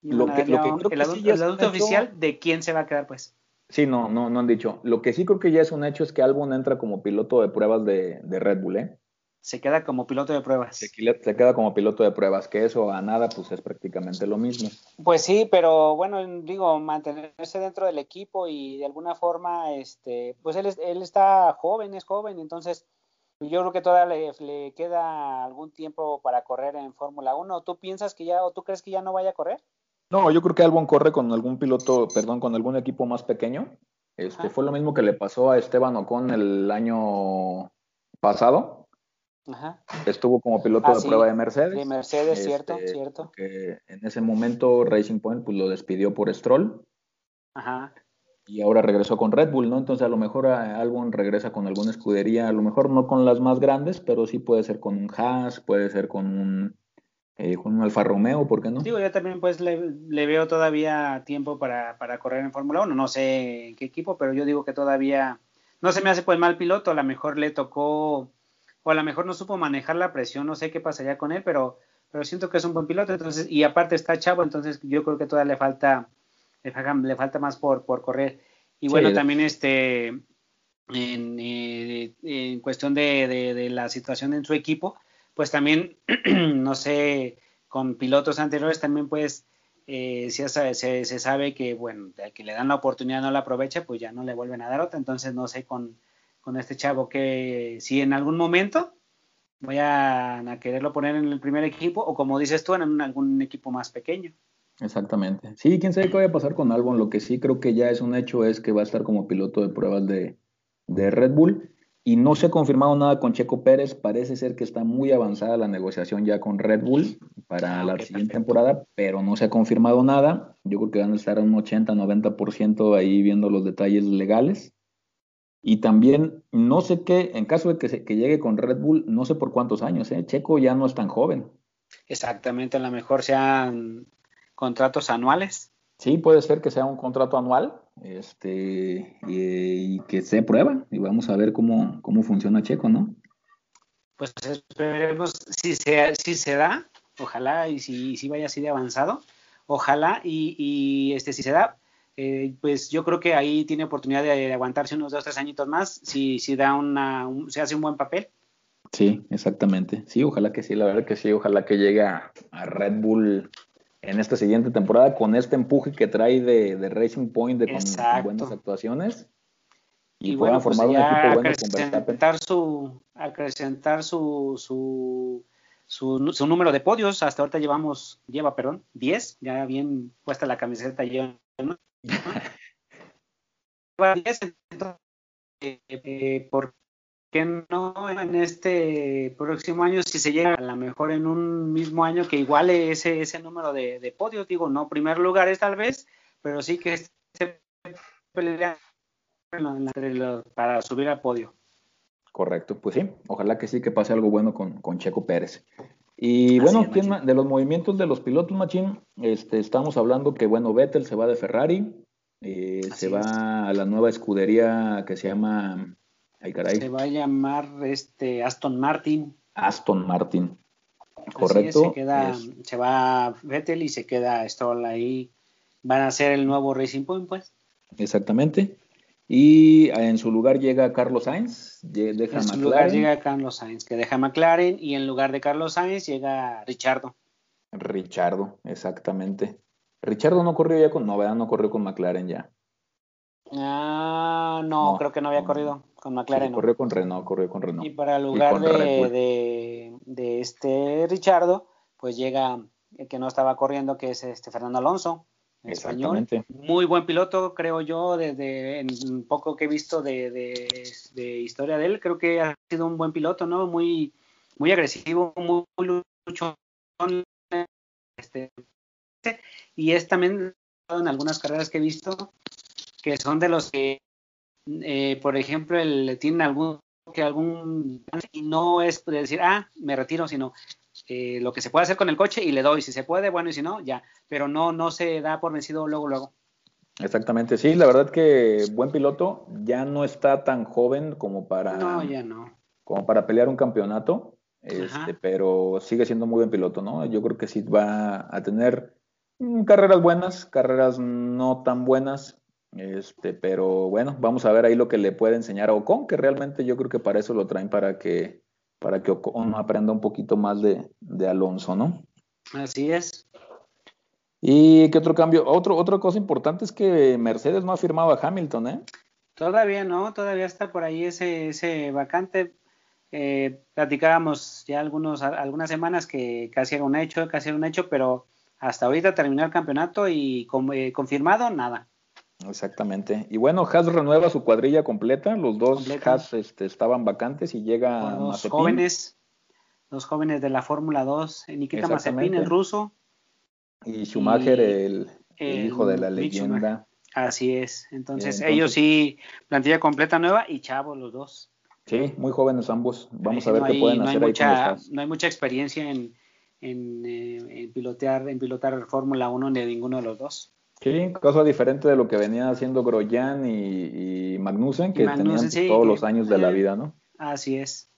Lo que, lo que el, adulto, oficial de quién se va a quedar, pues. Sí, no, no, no han dicho. Lo que sí creo que ya es un hecho es que Albon entra como piloto de pruebas de, de Red Bull, ¿eh? Se queda como piloto de pruebas. Se, queda como piloto de pruebas, que eso a nada pues es prácticamente lo mismo. Pues sí, pero bueno, digo, mantenerse dentro del equipo y de alguna forma, este, pues él, él está joven, es joven, entonces yo creo que todavía le, queda algún tiempo para correr en Fórmula 1. ¿Tú piensas que ya, o tú crees que ya no vaya a correr? No, yo creo que Albon corre con algún piloto, perdón, con algún equipo más pequeño. Este, fue lo mismo que le pasó a Esteban Ocon el año pasado Estuvo como piloto ah, de prueba de Mercedes. De Mercedes, cierto, este, cierto. Que en ese momento Racing Point pues, lo despidió por Stroll. Ajá. Y ahora regresó con Red Bull, ¿no? Entonces a lo mejor Albon regresa con alguna escudería, a lo mejor no con las más grandes, pero sí puede ser con un Haas, puede ser con un, eh, con un Alfa Romeo, ¿por qué no? Digo, yo también pues le, le veo todavía tiempo para, para correr en Fórmula 1, no sé en qué equipo, pero yo digo que todavía no se me hace pues mal piloto, a lo mejor le tocó o a lo mejor no supo manejar la presión, no sé qué pasaría con él, pero, pero siento que es un buen piloto, entonces, y aparte está chavo, entonces yo creo que todavía le falta, le, falta más por, por correr. Y bueno, también este, en, eh, en cuestión de, de, la situación en su equipo, pues también, no sé, con pilotos anteriores también pues eh, se, se, se, sabe que, bueno, al que le dan la oportunidad no la aprovecha, pues ya no le vuelven a dar otra, entonces no sé con con este chavo que si en algún momento voy a, quererlo poner en el primer equipo o como dices tú, en algún equipo más pequeño. Exactamente. Sí, quién sabe qué vaya a pasar con Albon. Lo que sí creo que ya es un hecho es que va a estar como piloto de pruebas de, Red Bull. Y no se ha confirmado nada con Checo Pérez. Parece ser que está muy avanzada la negociación ya con Red Bull para ah, la siguiente temporada, pero no se ha confirmado nada. Yo creo que van a estar un 80-90% ahí viendo los detalles legales. Y también, no sé qué, en caso de que, se, que llegue con Red Bull, no sé por cuántos años, ¿eh? Checo ya no es tan joven. Exactamente, a lo mejor sean contratos anuales. Sí, puede ser que sea un contrato anual este, y, que se prueba y vamos a ver cómo, cómo funciona Checo, ¿no? Pues esperemos si se, si se da, ojalá y si, si vaya así de avanzado, ojalá y, y este, si se da, eh, pues yo creo que ahí tiene oportunidad de, aguantarse unos dos, tres añitos más si, si da una, se hace un buen papel. Sí, exactamente. Sí, ojalá que sí, la verdad que sí, ojalá que llegue a, Red Bull en esta siguiente temporada con este empuje que trae de, Racing Point, de con, buenas actuaciones. Y, bueno, pues formar un equipo bueno acrecentar su, acrecentar su, su, su, su, número de podios. Hasta ahorita llevamos, lleva, perdón, 10, ya bien puesta la camiseta eh, ¿Por qué no en este próximo año, si se llega a lo mejor en un mismo año que iguale ese, ese número de, de podios? Digo, no primer lugares tal vez, pero sí que se pelea para subir al podio. Correcto, pues sí, ojalá que sí que pase algo bueno con, con Checo Pérez. Y bueno, de los movimientos de los pilotos, Machín, este, estamos hablando que, bueno, Vettel se va de Ferrari, eh, se va a la nueva escudería que se llama... Ay, caray. Se va a llamar este Aston Martin. Aston Martin. Correcto. se, queda, se va Vettel y se queda Stroll ahí. Van a ser el nuevo Racing Point, pues. Exactamente. Y en su lugar llega Carlos Sainz, deja En su lugar llega Carlos Sainz, que deja McLaren, y en lugar de Carlos Sainz llega Richardo. Richardo, exactamente. Richardo no corrió ya con, no, ¿verdad? No corrió con McLaren ya. Ah, no, creo que no había corrido con McLaren. Corrió con Renault, corrió con Renault. Y para el lugar de, de, este Richardo, pues llega el que no estaba corriendo, que es este Fernando Alonso, español. Muy buen piloto, creo yo, desde en poco que he visto de, de, historia de él, creo que ha sido un buen piloto, ¿no? Muy, muy agresivo, muy, luchón. Este, y es también en algunas carreras que he visto que son de los que, eh, por ejemplo, el, tienen algún que algún y no es de decir ah me retiro sino eh, lo que se puede hacer con el coche y le doy. Si se puede, bueno, y si no, ya. Pero no, no se da por vencido luego, luego. Exactamente, sí, la verdad que buen piloto, ya no está tan joven como para, no, ya no. como para pelear un campeonato, este, pero sigue siendo muy buen piloto, ¿no? Yo creo que sí va a tener mm, carreras buenas, carreras no tan buenas, este, pero bueno, vamos a ver ahí lo que le puede enseñar a Ocon, que realmente yo creo que para eso lo traen, para que para que Ocon aprenda un poquito más de, Alonso, ¿no? Así es. ¿Y qué otro cambio? Otro, otra cosa importante es que Mercedes no ha firmado a Hamilton, ¿eh? Todavía no, todavía está por ahí ese, ese vacante. Eh, platicábamos ya algunos, algunas semanas que casi era un hecho, casi era un hecho, pero hasta ahorita terminó el campeonato y eh, confirmado, nada. Exactamente. Y bueno, Haas renueva su cuadrilla completa. Los dos Haas este, estaban vacantes y llega los jóvenes, los jóvenes de la Fórmula 2, Nikita Mazepin, el ruso. Y Schumacher, el, hijo de la leyenda. Así es. Entonces, ellos sí, plantilla completa nueva y chavos los dos. Sí, muy jóvenes ambos. Vamos a ver qué pueden hacer mucha, No hay mucha experiencia en, en, eh, en pilotear, en pilotar Fórmula 1 de ninguno de los dos. Sí, cosa diferente de lo que venía haciendo Groyan y, Magnussen, que tenían todos los años de la vida, ¿no? Así es.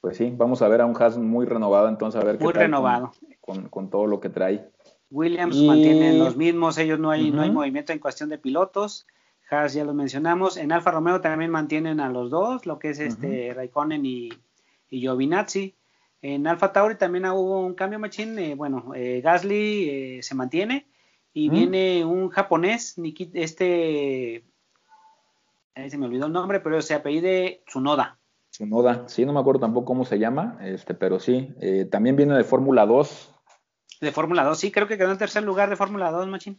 Pues sí, vamos a ver a un Haas muy renovado, entonces a ver qué Muy renovado. Con, todo lo que trae. Williams mantiene los mismos, ellos no hay, no hay movimiento en cuestión de pilotos. Haas ya lo mencionamos. En Alfa Romeo también mantienen a los dos, lo que es este Raikkonen y, y Giovinazzi. En Alfa Tauri también hubo un cambio machín. Eh, bueno, eh, Gasly eh, se mantiene y viene un japonés, este, ahí se me olvidó el nombre, pero se apellide Tsunoda. Tsunoda, sí, no me acuerdo tampoco cómo se llama, este, pero sí, eh, también viene de Fórmula 2. De Fórmula 2, sí, creo que quedó en tercer lugar de Fórmula 2, Machín.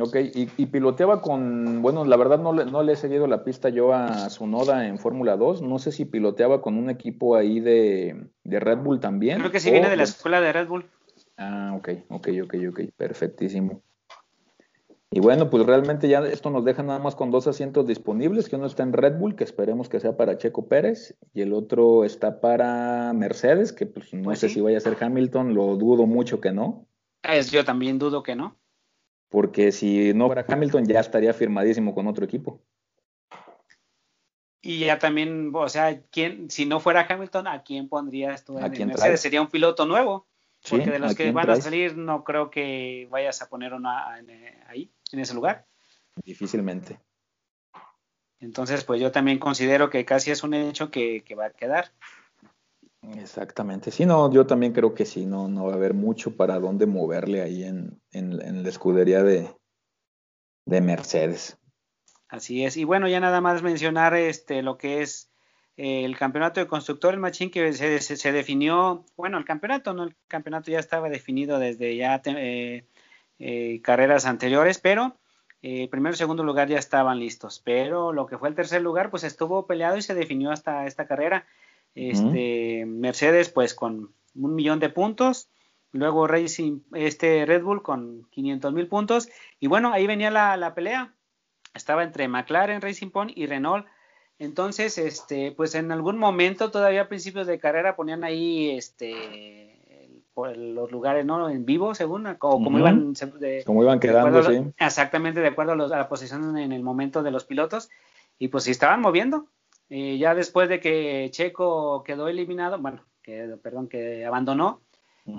Ok, y, piloteaba con, bueno, la verdad no le, no le he seguido la pista yo a Tsunoda en Fórmula 2, no sé si piloteaba con un equipo ahí de, de Red Bull también. Creo que sí viene de la escuela de Red Bull. Ah, ok, ok, ok, ok, perfectísimo. Y bueno, pues realmente ya esto nos deja nada más con dos asientos disponibles, que uno está en Red Bull, que esperemos que sea para Checo Pérez, y el otro está para Mercedes, que pues no pues sé si vaya a ser Hamilton, lo dudo mucho que no. Es, yo también dudo que no. Porque si no fuera Hamilton ya estaría firmadísimo con otro equipo. Y ya también, o sea, ¿quién, si no fuera Hamilton, ¿a quién pondrías tú en Mercedes? Sería un piloto nuevo. Porque de los que van a salir, no creo que vayas a poner una eh, ahí en ese lugar. Difícilmente. Entonces, pues yo también considero que casi es un hecho que, va a quedar. Exactamente. Sí, no, yo también creo que sí, no, no va a haber mucho para dónde moverle ahí en, la escudería de, de, Mercedes. Así es. Y bueno, ya nada más mencionar este lo que es el campeonato de constructor, el machín que se, se, definió, bueno, el campeonato, no, el campeonato ya estaba definido desde ya eh, eh, carreras anteriores, pero eh, primero y segundo lugar ya estaban listos. Pero lo que fue el tercer lugar, pues estuvo peleado y se definió hasta esta carrera. Este, Mercedes, pues con un millón de puntos. Luego Racing, este Red Bull con 500 mil puntos. Y bueno, ahí venía la, pelea. Estaba entre McLaren, Racing Point y Renault. Entonces, este, pues en algún momento, todavía a principios de carrera, ponían ahí este los lugares no en vivo según o como iban como iban quedando sí. Exactamente de acuerdo a, la posición en el momento de los pilotos y pues si estaban moviendo. Eh, ya después de que Checo quedó eliminado bueno que perdón que abandonó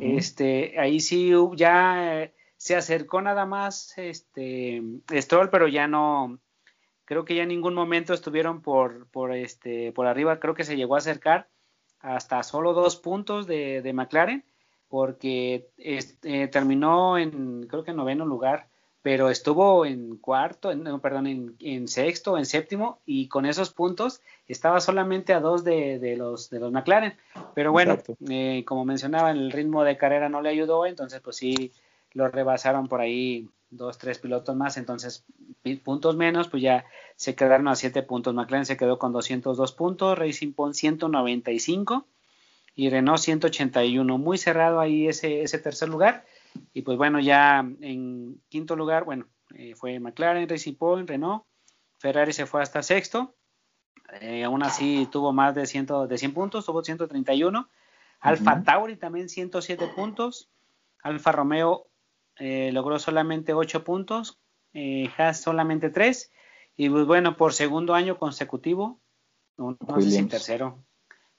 este ahí sí ya eh, se acercó nada más este Stroll pero ya no creo que ya en ningún momento estuvieron por por este por arriba creo que se llegó a acercar hasta solo dos puntos de, de McLaren porque este, terminó en, creo que en noveno lugar, pero estuvo en cuarto, en, perdón, en, en, sexto, en séptimo, y con esos puntos estaba solamente a dos de, los, de los McLaren. Pero bueno, eh, como mencionaba, el ritmo de carrera no le ayudó, entonces pues sí, lo rebasaron por ahí dos, tres pilotos más, entonces puntos menos, pues ya se quedaron a siete puntos. McLaren se quedó con 202 puntos, Racing Point 195 y Renault 181. Muy cerrado ahí ese, ese tercer lugar. Y pues bueno, ya en quinto lugar, bueno, eh, fue McLaren, Racing Point, Renault. Ferrari se fue hasta sexto. Eh, aún así tuvo más de, 100, de 100 puntos, tuvo 131. Alfa Tauri también 107 puntos. Alfa Romeo eh, logró solamente 8 puntos. Eh, Haas solamente 3. Y pues bueno, por segundo año consecutivo, no, sé si tercero,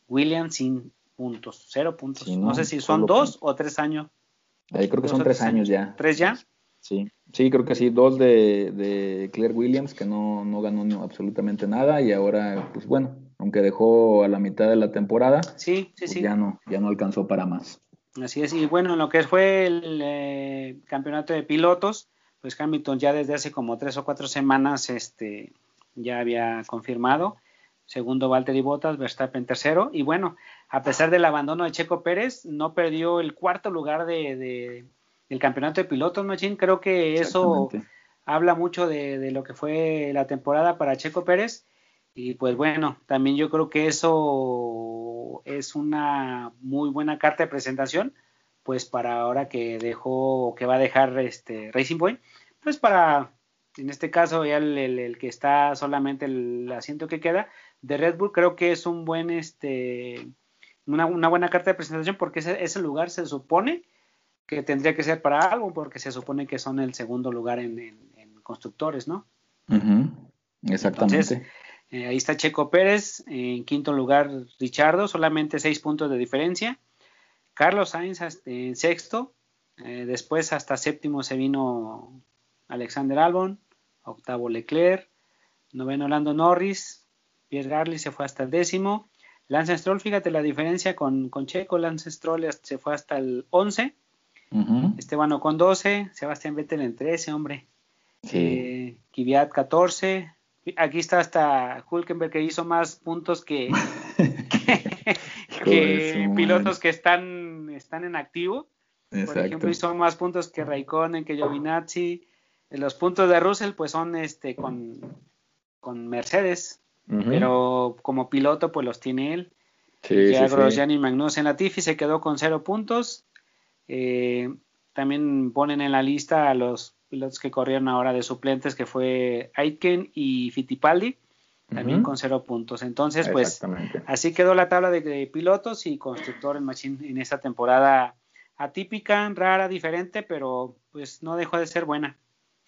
Williams sin puntos, cero puntos. no, sé si son dos o tres años. Ahí creo que son tres años, ya. ¿Tres ya? Sí, sí, creo que sí. Dos de, de Claire Williams, que no, no ganó absolutamente nada. Y ahora, pues bueno, aunque dejó a la mitad de la temporada, sí, sí, pues sí. Ya, no, ya no alcanzó para más. Así es, y bueno, en lo que fue el eh, campeonato de pilotos, pues Hamilton ya desde hace como tres o cuatro semanas este, ya había confirmado. Segundo, Valtteri Bottas, Verstappen tercero. Y bueno, a pesar del abandono de Checo Pérez, no perdió el cuarto lugar de, del campeonato de pilotos, Machín. Creo que eso habla mucho de, de, lo que fue la temporada para Checo Pérez. Y pues bueno, también yo creo que eso es una muy buena carta de presentación, pues para ahora que dejó, que va a dejar este Racing Point, pues para, en este caso ya el, que está solamente el asiento que queda de Red Bull, creo que es un buen, este, una, buena carta de presentación porque ese, ese, lugar se supone que tendría que ser para algo, porque se supone que son el segundo lugar en, constructores, ¿no? Exactamente. Eh, ahí está Checo Pérez, en quinto lugar Richardo, solamente seis puntos de diferencia. Carlos Sainz en sexto, eh, después hasta séptimo se vino Alexander Albon, octavo Leclerc, noveno Lando Norris, Pierre Garly se fue hasta el décimo. Lance Stroll, fíjate la diferencia con, con Checo, Lance Stroll se fue hasta el once. Esteban Ocon 12, Sebastián Vettel en 13, hombre. Sí. Eh, Kvyat 14, aquí está hasta Hulkenberg que hizo más puntos que, pilotos que están, están en activo. Por ejemplo, hizo más puntos que Raikkonen, que Giovinazzi. Los puntos de Russell pues son este con, con Mercedes, pero como piloto pues los tiene él. Sí, ya sí, Magnussen Latifi se quedó con cero puntos. Eh, también ponen en la lista a los pilotos que corrieron ahora de suplentes, que fue Aitken y Fittipaldi, también con cero puntos. Entonces, pues así quedó la tabla de, pilotos y constructor en Machine en esta temporada atípica, rara, diferente, pero pues no dejó de ser buena.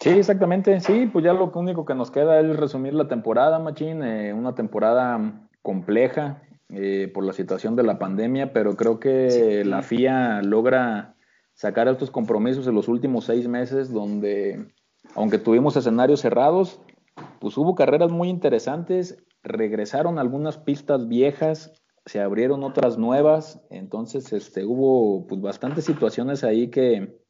Sí, exactamente. Sí, pues ya lo único que nos queda es resumir la temporada, Machine, eh, una temporada compleja eh, por la situación de la pandemia, pero creo que la FIA logra sacar estos compromisos en los últimos seis meses, donde, aunque tuvimos escenarios cerrados, pues hubo carreras muy interesantes, regresaron algunas pistas viejas, se abrieron otras nuevas, entonces este, hubo pues bastantes situaciones ahí que,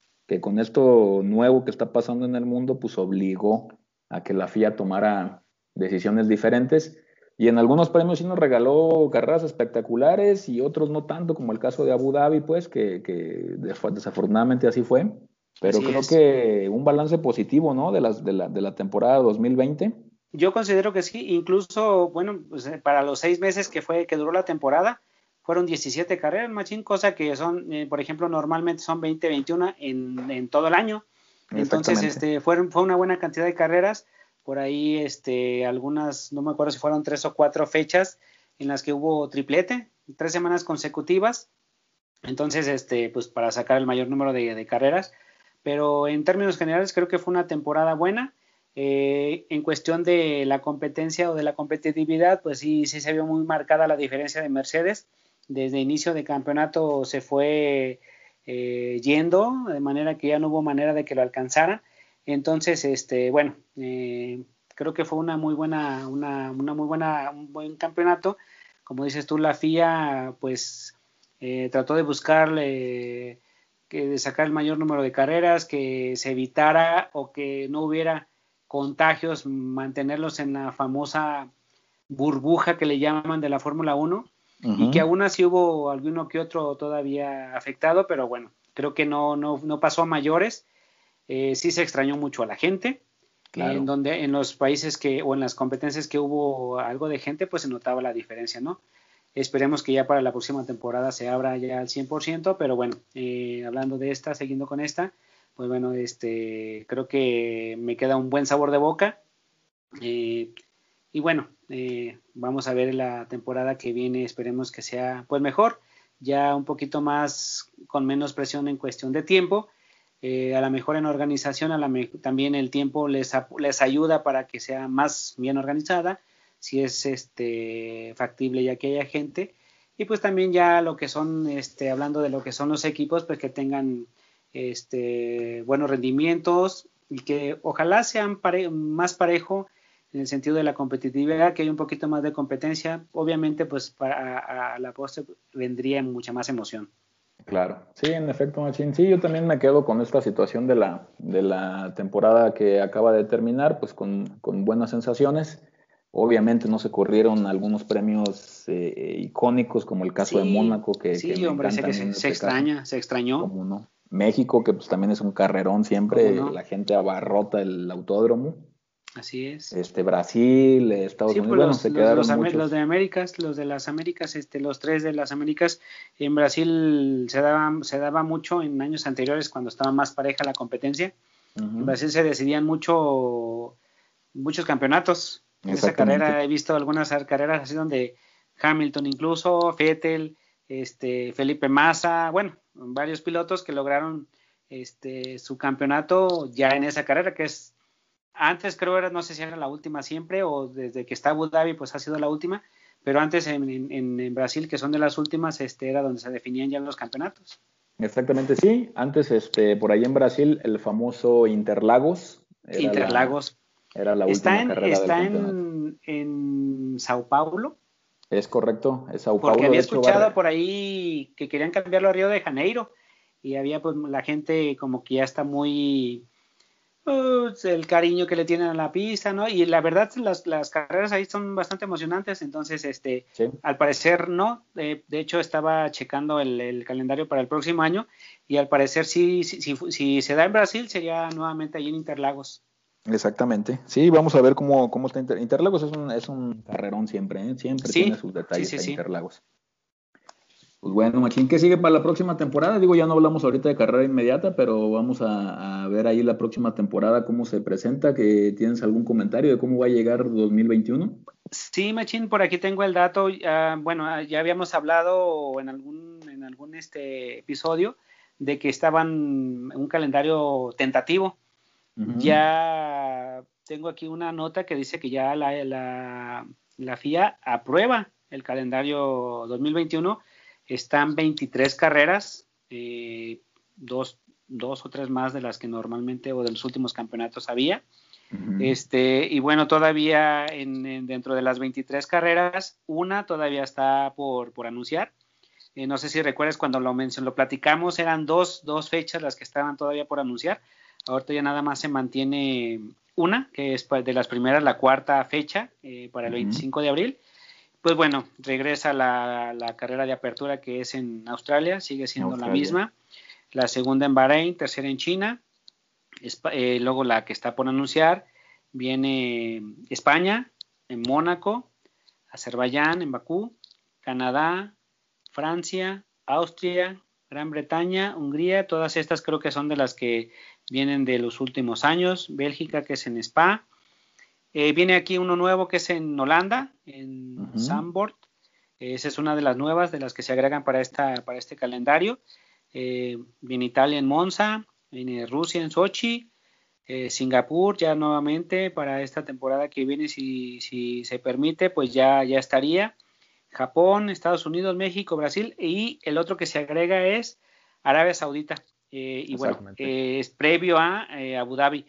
con esto nuevo que está pasando en el mundo, pues obligó a que la FIA tomara decisiones diferentes. Y en algunos premios sí nos regaló carreras espectaculares y otros no tanto, como el caso de Abu Dhabi, pues, que, desafortunadamente así fue. Pero creo que un balance positivo, ¿no? De, las, de, la, de la temporada 2020. Yo considero que sí, incluso, bueno, pues, eh, para los seis meses que fue que duró la temporada, fueron 17 carreras, machín, cosa que son, eh, por ejemplo, normalmente son 20, 21 en, en todo el año. Entonces, este, fue, fue una buena cantidad de carreras por ahí este, algunas, no me acuerdo si fueron tres o cuatro fechas en las que hubo triplete, tres semanas consecutivas. Entonces, este, pues para sacar el mayor número de, carreras. Pero en términos generales creo que fue una temporada buena. Eh, en cuestión de la competencia o de la competitividad, pues sí, sí se vio muy marcada la diferencia de Mercedes. Desde inicio de campeonato se fue eh, yendo, de manera que ya no hubo manera de que lo alcanzaran. Entonces, este, bueno, eh, creo que fue una muy buena, una, muy buena, un buen campeonato. Como dices tú, la FIA, pues, eh, trató de buscarle, que de sacar el mayor número de carreras, que se evitara o que no hubiera contagios, mantenerlos en la famosa burbuja que le llaman de la Fórmula 1 y que aún así hubo alguno que otro todavía afectado, pero bueno, creo que no, no, no pasó a mayores Eh, sí se extrañó mucho a la gente. En donde en los países que o en las competencias que hubo algo de gente, pues se notaba la diferencia, ¿no? Esperemos que ya para la próxima temporada se abra ya al 100%, pero bueno, eh, hablando de esta, siguiendo con esta, pues bueno, este, creo que me queda un buen sabor de boca. Eh, y bueno, eh, vamos a ver la temporada que viene, esperemos que sea pues mejor, ya un poquito más con menos presión en cuestión de tiempo. Eh, a la mejor en organización, a la también el tiempo les, les ayuda para que sea más bien organizada, si es este factible ya que haya gente. Y pues también ya lo que son, este, hablando de lo que son los equipos, pues que tengan este, buenos rendimientos y que ojalá sean más parejo en el sentido de la competitividad, que hay un poquito más de competencia, obviamente pues para a, la postre vendría mucha más emoción. Claro, sí, en efecto, Machín. Sí, yo también me quedo con esta situación de la, de la temporada que acaba de terminar, pues con, con buenas sensaciones. Obviamente no se corrieron algunos premios eh, icónicos, como el caso de Mónaco, que, sí, hombre, sé que se, este extraña, se extrañó. no. México, que pues también es un carrerón siempre, la gente abarrota el autódromo. Así es. Este, Brasil, Estados Unidos, pues, los, se quedaron los, los, de Américas, los de las Américas, este, los tres de las Américas, en Brasil se daba, se daba mucho en años anteriores cuando estaba más pareja la competencia. En Brasil se decidían mucho, muchos campeonatos. En esa carrera he visto algunas carreras así donde Hamilton incluso, Fettel, este, Felipe Massa, bueno, varios pilotos que lograron este, su campeonato ya en esa carrera, que es antes creo era, no sé si era la última siempre o desde que está Abu Dhabi pues ha sido la última, pero antes en, en, Brasil, que son de las últimas, este era donde se definían ya los campeonatos. Exactamente, sí. Antes, este, por ahí en Brasil, el famoso Interlagos. Interlagos. era la está última en, carrera Está en, en Sao Paulo. Es correcto, es Sao Paulo. Porque había escuchado por ahí que querían cambiarlo a Río de Janeiro y había pues la gente como que ya está muy pues, el cariño que le tienen a la pista, ¿no? Y la verdad, las, las carreras ahí son bastante emocionantes, entonces, este, al parecer no, de hecho estaba checando el, calendario para el próximo año y al parecer sí, si, si, se da en Brasil sería nuevamente allí en Interlagos. Exactamente, sí, vamos a ver cómo, cómo está Interlagos, es un, es un carrerón siempre, ¿eh? siempre tiene sus detalles Interlagos. Pues bueno, Machín, ¿qué sigue para la próxima temporada? Digo, ya no hablamos ahorita de carrera inmediata, pero vamos a, ver ahí la próxima temporada cómo se presenta. que ¿Tienes algún comentario de cómo va a llegar 2021? Sí, Machín, por aquí tengo el dato. bueno, ya habíamos hablado en algún, en algún este episodio de que estaban un calendario tentativo. Ya tengo aquí una nota que dice que ya la, la, la FIA aprueba el calendario 2021 están 23 carreras, eh, dos, dos, o tres más de las que normalmente o de los últimos campeonatos había. Este, y bueno, todavía en, dentro de las 23 carreras, una todavía está por, por anunciar. Eh, no sé si recuerdas cuando lo lo platicamos, eran dos, dos fechas las que estaban todavía por anunciar. Ahorita ya nada más se mantiene una, que es de las primeras, la cuarta fecha, eh, para el 25 de abril pues bueno, regresa la, la, carrera de apertura que es en Australia, sigue siendo la misma. La segunda en Bahrein, tercera en China. Eh, luego la que está por anunciar viene España, en Mónaco, Azerbaiyán, en Bakú, Canadá, Francia, Austria, Gran Bretaña, Hungría, todas estas creo que son de las que vienen de los últimos años, Bélgica que es en Spa, eh, viene aquí uno nuevo que es en Holanda, en uh Esa es una de las nuevas de las que se agregan para, esta, para este calendario. Eh, viene Italia en Monza, viene Rusia en Sochi, eh, Singapur ya nuevamente para esta temporada que viene, si, si se permite, pues ya, ya estaría. Japón, Estados Unidos, México, Brasil y el otro que se agrega es Arabia Saudita. y bueno, es previo a Abu Dhabi.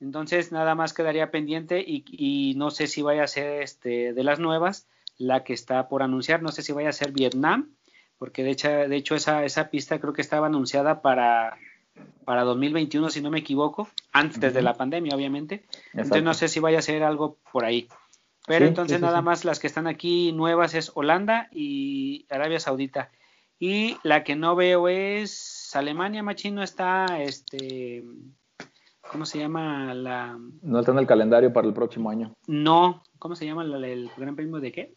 Entonces nada más quedaría pendiente y, no sé si vaya a ser este, de las nuevas la que está por anunciar, no sé si vaya a ser Vietnam, porque de hecho, de hecho esa, esa pista creo que estaba anunciada para, para 2021 si no me equivoco, antes de la pandemia obviamente, entonces no sé si vaya a ser algo por ahí. Pero entonces nada más las que están aquí nuevas es Holanda y Arabia Saudita. Y la que no veo es Alemania, Machín no está este ¿Cómo se llama la...? No está en el calendario para el próximo año. No, ¿cómo se llama el Gran Premio de qué?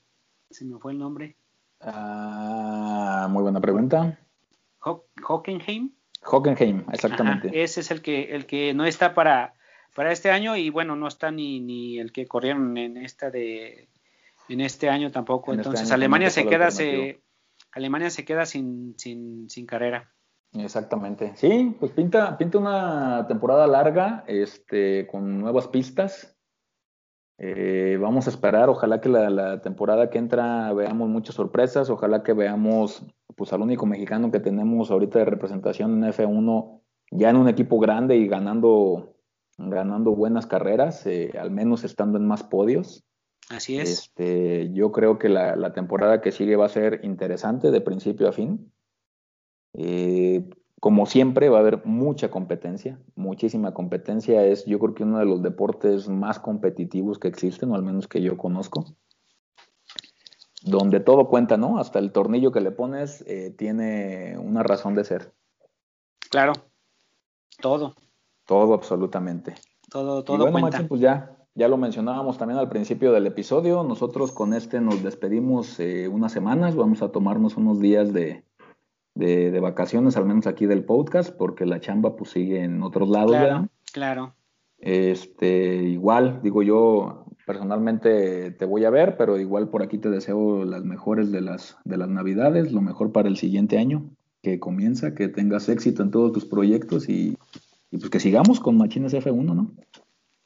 Se me fue el nombre. Ah, muy buena pregunta. Hockenheim. Hockenheim, exactamente. ese es el que, el que no está para, para este año y bueno, no está ni, ni el que corrieron en esta de en este año tampoco. Este Entonces Alemania se queda se, Alemania se queda sin, sin, sin carrera. Exactamente. Sí, pues pinta, pinta una temporada larga, este, con nuevas pistas. Eh, vamos a esperar, ojalá que la, temporada que entra veamos muchas sorpresas, ojalá que veamos pues al único mexicano que tenemos ahorita de representación en F1 ya en un equipo grande y ganando, ganando buenas carreras, eh, al menos estando en más podios. Así es. Este, yo creo que la, la temporada que sigue va a ser interesante de principio a fin. Eh, como siempre, va a haber mucha competencia, muchísima competencia. Es, yo creo que uno de los deportes más competitivos que existen, o al menos que yo conozco. Donde todo cuenta, ¿no? Hasta el tornillo que le pones eh, tiene una razón de ser. Claro, todo. Todo, absolutamente. Todo, todo. Y bueno, pues ya, ya lo mencionábamos también al principio del episodio. Nosotros con este nos despedimos eh, unas semanas. Vamos a tomarnos unos días de, de, vacaciones, al menos aquí del podcast, porque la chamba pues sigue en otros lados. Claro, claro. Este, igual, digo yo, personalmente te voy a ver, pero igual por aquí te deseo las mejores de las, de las navidades, lo mejor para el siguiente año que comienza, que tengas éxito en todos tus proyectos y, y pues que sigamos con Machines F1, ¿no?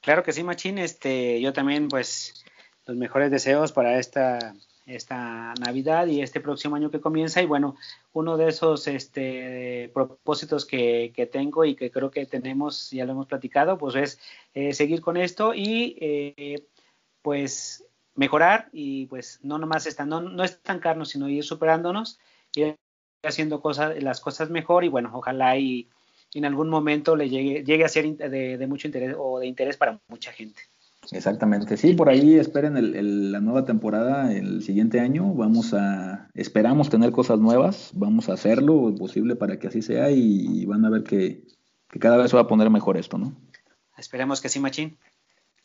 Claro que sí, Machín, este, yo también pues los mejores deseos para esta esta Navidad y este próximo año que comienza. Y bueno, uno de esos este, propósitos que, tengo y que creo que tenemos, ya lo hemos platicado, pues es eh, seguir con esto y eh, pues mejorar y pues no nomás estar, no, no estancarnos, sino ir superándonos, ir haciendo cosas, las cosas mejor y bueno, ojalá y en algún momento le llegue, llegue a ser de mucho interés o de interés para mucha gente. Exactamente, sí, por ahí esperen el, la nueva temporada el siguiente año. Vamos a, esperamos tener cosas nuevas, vamos a hacerlo lo posible para que así sea y, van a ver que, cada vez se va a poner mejor esto, ¿no? Esperemos que sí, Machín.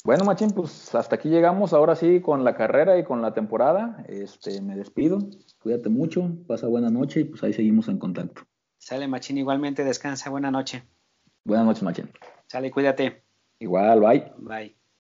Bueno, Machín, pues hasta aquí llegamos ahora sí con la carrera y con la temporada. Este, me despido, cuídate mucho, pasa buena noche y pues ahí seguimos en contacto. Sale, Machín, igualmente descansa, buena noche. Buenas noches, Machín. Sale, cuídate. Igual, bye. Bye.